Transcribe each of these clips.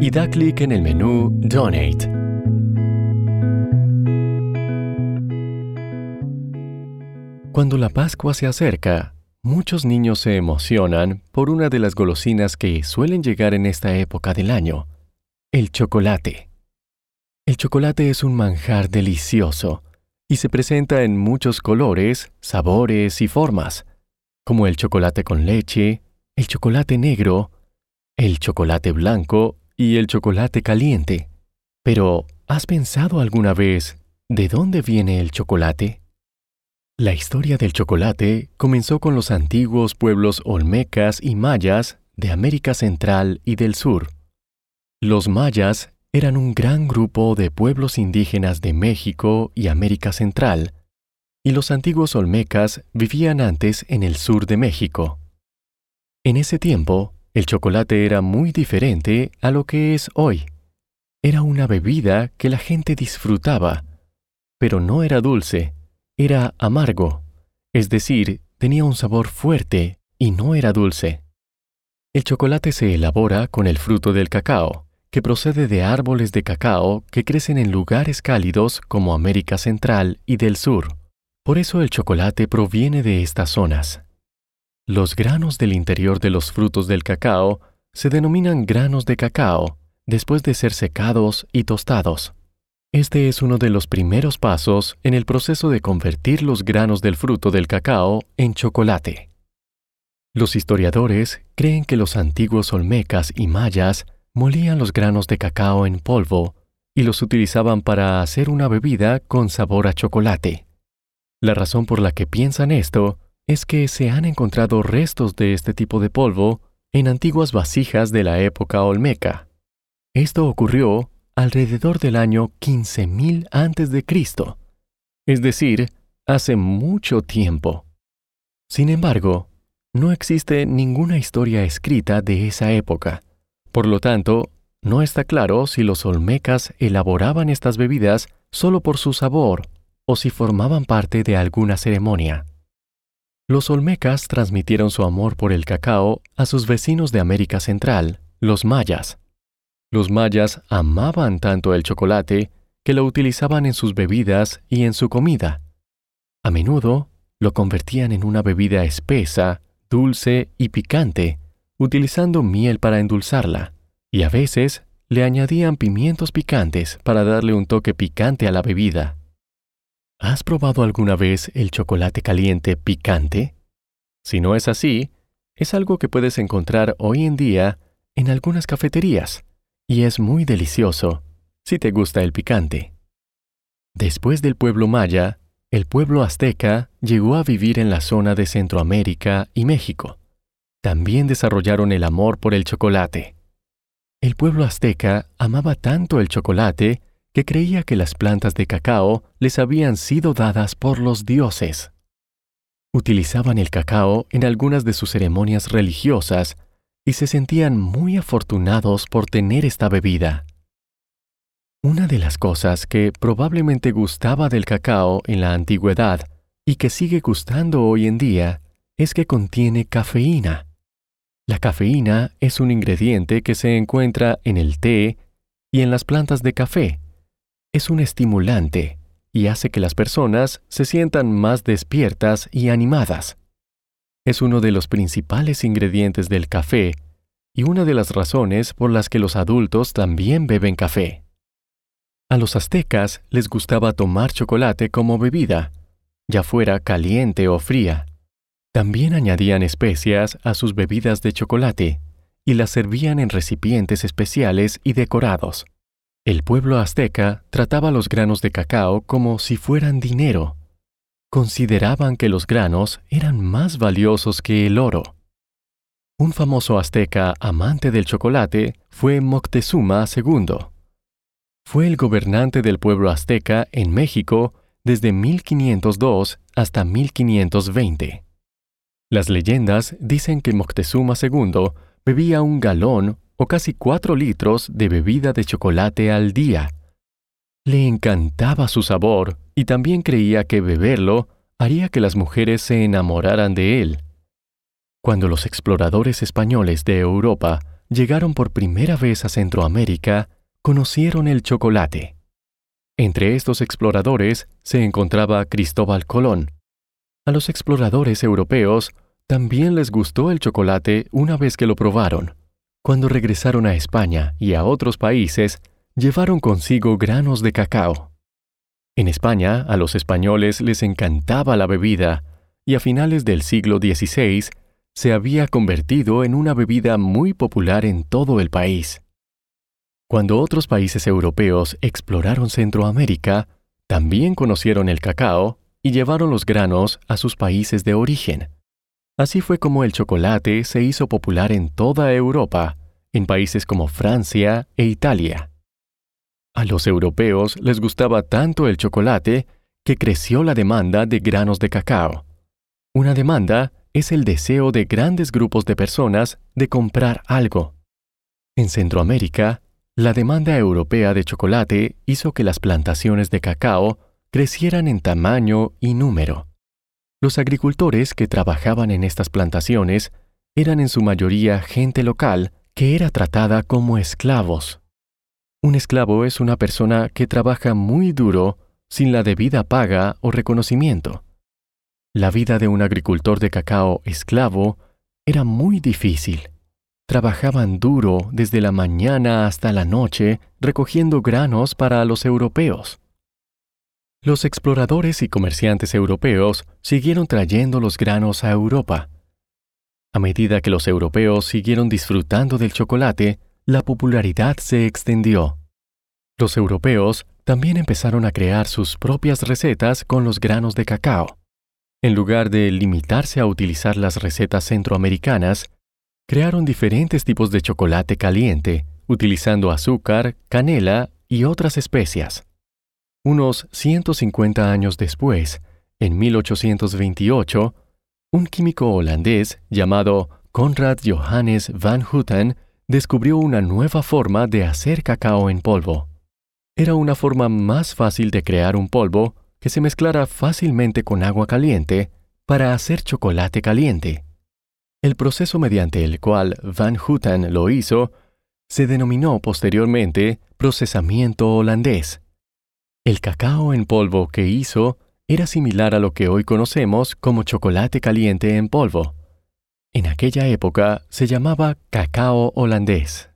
y da clic en el menú Donate. Cuando la Pascua se acerca, muchos niños se emocionan por una de las golosinas que suelen llegar en esta época del año, el chocolate. El chocolate es un manjar delicioso y se presenta en muchos colores, sabores y formas, como el chocolate con leche, el chocolate negro, el chocolate blanco y el chocolate caliente. Pero, ¿has pensado alguna vez de dónde viene el chocolate? La historia del chocolate comenzó con los antiguos pueblos olmecas y mayas de América Central y del Sur. Los mayas eran un gran grupo de pueblos indígenas de México y América Central, y los antiguos olmecas vivían antes en el sur de México. En ese tiempo, el chocolate era muy diferente a lo que es hoy. Era una bebida que la gente disfrutaba, pero no era dulce, era amargo, es decir, tenía un sabor fuerte y no era dulce. El chocolate se elabora con el fruto del cacao, que procede de árboles de cacao que crecen en lugares cálidos como América Central y del Sur. Por eso el chocolate proviene de estas zonas. Los granos del interior de los frutos del cacao se denominan granos de cacao después de ser secados y tostados. Este es uno de los primeros pasos en el proceso de convertir los granos del fruto del cacao en chocolate. Los historiadores creen que los antiguos olmecas y mayas molían los granos de cacao en polvo y los utilizaban para hacer una bebida con sabor a chocolate. La razón por la que piensan esto es que se han encontrado restos de este tipo de polvo en antiguas vasijas de la época olmeca. Esto ocurrió alrededor del año 15.000 a.C., es decir, hace mucho tiempo. Sin embargo, no existe ninguna historia escrita de esa época. Por lo tanto, no está claro si los olmecas elaboraban estas bebidas solo por su sabor o si formaban parte de alguna ceremonia. Los olmecas transmitieron su amor por el cacao a sus vecinos de América Central, los mayas. Los mayas amaban tanto el chocolate que lo utilizaban en sus bebidas y en su comida. A menudo lo convertían en una bebida espesa, dulce y picante, utilizando miel para endulzarla, y a veces le añadían pimientos picantes para darle un toque picante a la bebida. ¿Has probado alguna vez el chocolate caliente picante? Si no es así, es algo que puedes encontrar hoy en día en algunas cafeterías, y es muy delicioso si te gusta el picante. Después del pueblo maya, el pueblo azteca llegó a vivir en la zona de Centroamérica y México. También desarrollaron el amor por el chocolate. El pueblo azteca amaba tanto el chocolate que creía que las plantas de cacao les habían sido dadas por los dioses. Utilizaban el cacao en algunas de sus ceremonias religiosas y se sentían muy afortunados por tener esta bebida. Una de las cosas que probablemente gustaba del cacao en la antigüedad y que sigue gustando hoy en día es que contiene cafeína. La cafeína es un ingrediente que se encuentra en el té y en las plantas de café es un estimulante y hace que las personas se sientan más despiertas y animadas. Es uno de los principales ingredientes del café y una de las razones por las que los adultos también beben café. A los aztecas les gustaba tomar chocolate como bebida, ya fuera caliente o fría. También añadían especias a sus bebidas de chocolate y las servían en recipientes especiales y decorados. El pueblo azteca trataba los granos de cacao como si fueran dinero. Consideraban que los granos eran más valiosos que el oro. Un famoso azteca amante del chocolate fue Moctezuma II. Fue el gobernante del pueblo azteca en México desde 1502 hasta 1520. Las leyendas dicen que Moctezuma II bebía un galón o casi cuatro litros de bebida de chocolate al día. Le encantaba su sabor y también creía que beberlo haría que las mujeres se enamoraran de él. Cuando los exploradores españoles de Europa llegaron por primera vez a Centroamérica, conocieron el chocolate. Entre estos exploradores se encontraba Cristóbal Colón. A los exploradores europeos también les gustó el chocolate una vez que lo probaron. Cuando regresaron a España y a otros países, llevaron consigo granos de cacao. En España, a los españoles les encantaba la bebida, y a finales del siglo XVI se había convertido en una bebida muy popular en todo el país. Cuando otros países europeos exploraron Centroamérica, también conocieron el cacao y llevaron los granos a sus países de origen. Así fue como el chocolate se hizo popular en toda Europa, en países como Francia e Italia. A los europeos les gustaba tanto el chocolate que creció la demanda de granos de cacao. Una demanda es el deseo de grandes grupos de personas de comprar algo. En Centroamérica, la demanda europea de chocolate hizo que las plantaciones de cacao crecieran en tamaño y número. Los agricultores que trabajaban en estas plantaciones eran en su mayoría gente local que era tratada como esclavos. Un esclavo es una persona que trabaja muy duro sin la debida paga o reconocimiento. La vida de un agricultor de cacao esclavo era muy difícil. Trabajaban duro desde la mañana hasta la noche recogiendo granos para los europeos. Los exploradores y comerciantes europeos siguieron trayendo los granos a Europa. A medida que los europeos siguieron disfrutando del chocolate, la popularidad se extendió. Los europeos también empezaron a crear sus propias recetas con los granos de cacao. En lugar de limitarse a utilizar las recetas centroamericanas, crearon diferentes tipos de chocolate caliente, utilizando azúcar, canela y otras especias. Unos 150 años después, en 1828, un químico holandés llamado Conrad Johannes van Houten descubrió una nueva forma de hacer cacao en polvo. Era una forma más fácil de crear un polvo que se mezclara fácilmente con agua caliente para hacer chocolate caliente. El proceso mediante el cual Van Houten lo hizo se denominó posteriormente procesamiento holandés. El cacao en polvo que hizo era similar a lo que hoy conocemos como chocolate caliente en polvo. En aquella época se llamaba cacao holandés.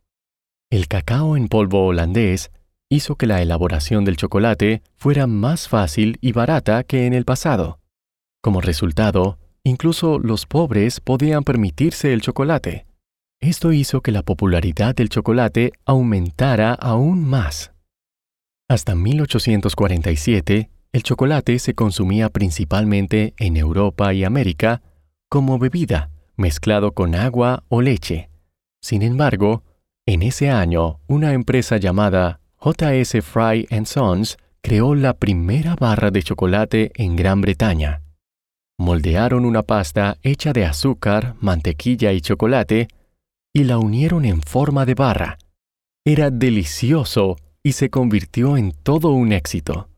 El cacao en polvo holandés hizo que la elaboración del chocolate fuera más fácil y barata que en el pasado. Como resultado, incluso los pobres podían permitirse el chocolate. Esto hizo que la popularidad del chocolate aumentara aún más. Hasta 1847, el chocolate se consumía principalmente en Europa y América como bebida, mezclado con agua o leche. Sin embargo, en ese año, una empresa llamada J.S. Fry Sons creó la primera barra de chocolate en Gran Bretaña. Moldearon una pasta hecha de azúcar, mantequilla y chocolate y la unieron en forma de barra. Era delicioso y se convirtió en todo un éxito.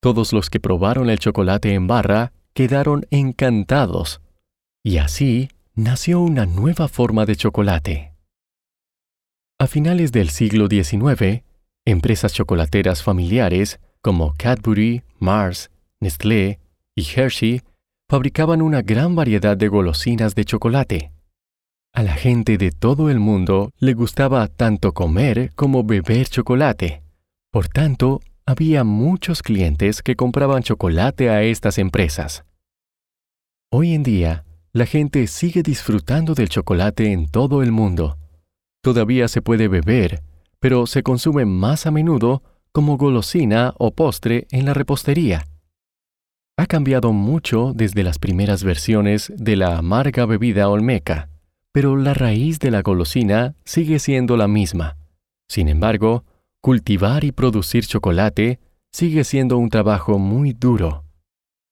Todos los que probaron el chocolate en barra quedaron encantados, y así nació una nueva forma de chocolate. A finales del siglo XIX, Empresas chocolateras familiares como Cadbury, Mars, Nestlé y Hershey fabricaban una gran variedad de golosinas de chocolate. A la gente de todo el mundo le gustaba tanto comer como beber chocolate. Por tanto, había muchos clientes que compraban chocolate a estas empresas. Hoy en día, la gente sigue disfrutando del chocolate en todo el mundo. Todavía se puede beber pero se consume más a menudo como golosina o postre en la repostería. Ha cambiado mucho desde las primeras versiones de la amarga bebida olmeca, pero la raíz de la golosina sigue siendo la misma. Sin embargo, cultivar y producir chocolate sigue siendo un trabajo muy duro.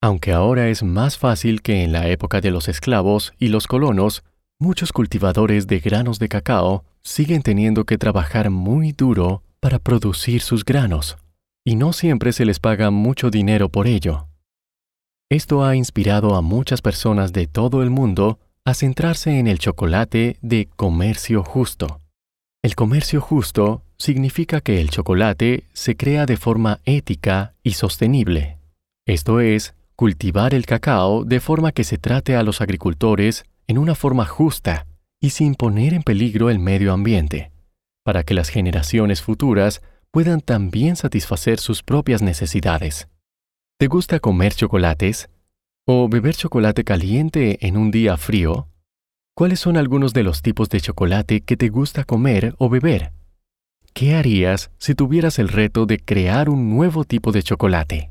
Aunque ahora es más fácil que en la época de los esclavos y los colonos, muchos cultivadores de granos de cacao siguen teniendo que trabajar muy duro para producir sus granos, y no siempre se les paga mucho dinero por ello. Esto ha inspirado a muchas personas de todo el mundo a centrarse en el chocolate de comercio justo. El comercio justo significa que el chocolate se crea de forma ética y sostenible. Esto es, cultivar el cacao de forma que se trate a los agricultores en una forma justa y sin poner en peligro el medio ambiente, para que las generaciones futuras puedan también satisfacer sus propias necesidades. ¿Te gusta comer chocolates? ¿O beber chocolate caliente en un día frío? ¿Cuáles son algunos de los tipos de chocolate que te gusta comer o beber? ¿Qué harías si tuvieras el reto de crear un nuevo tipo de chocolate?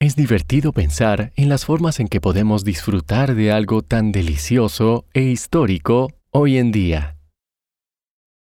Es divertido pensar en las formas en que podemos disfrutar de algo tan delicioso e histórico hoy en día.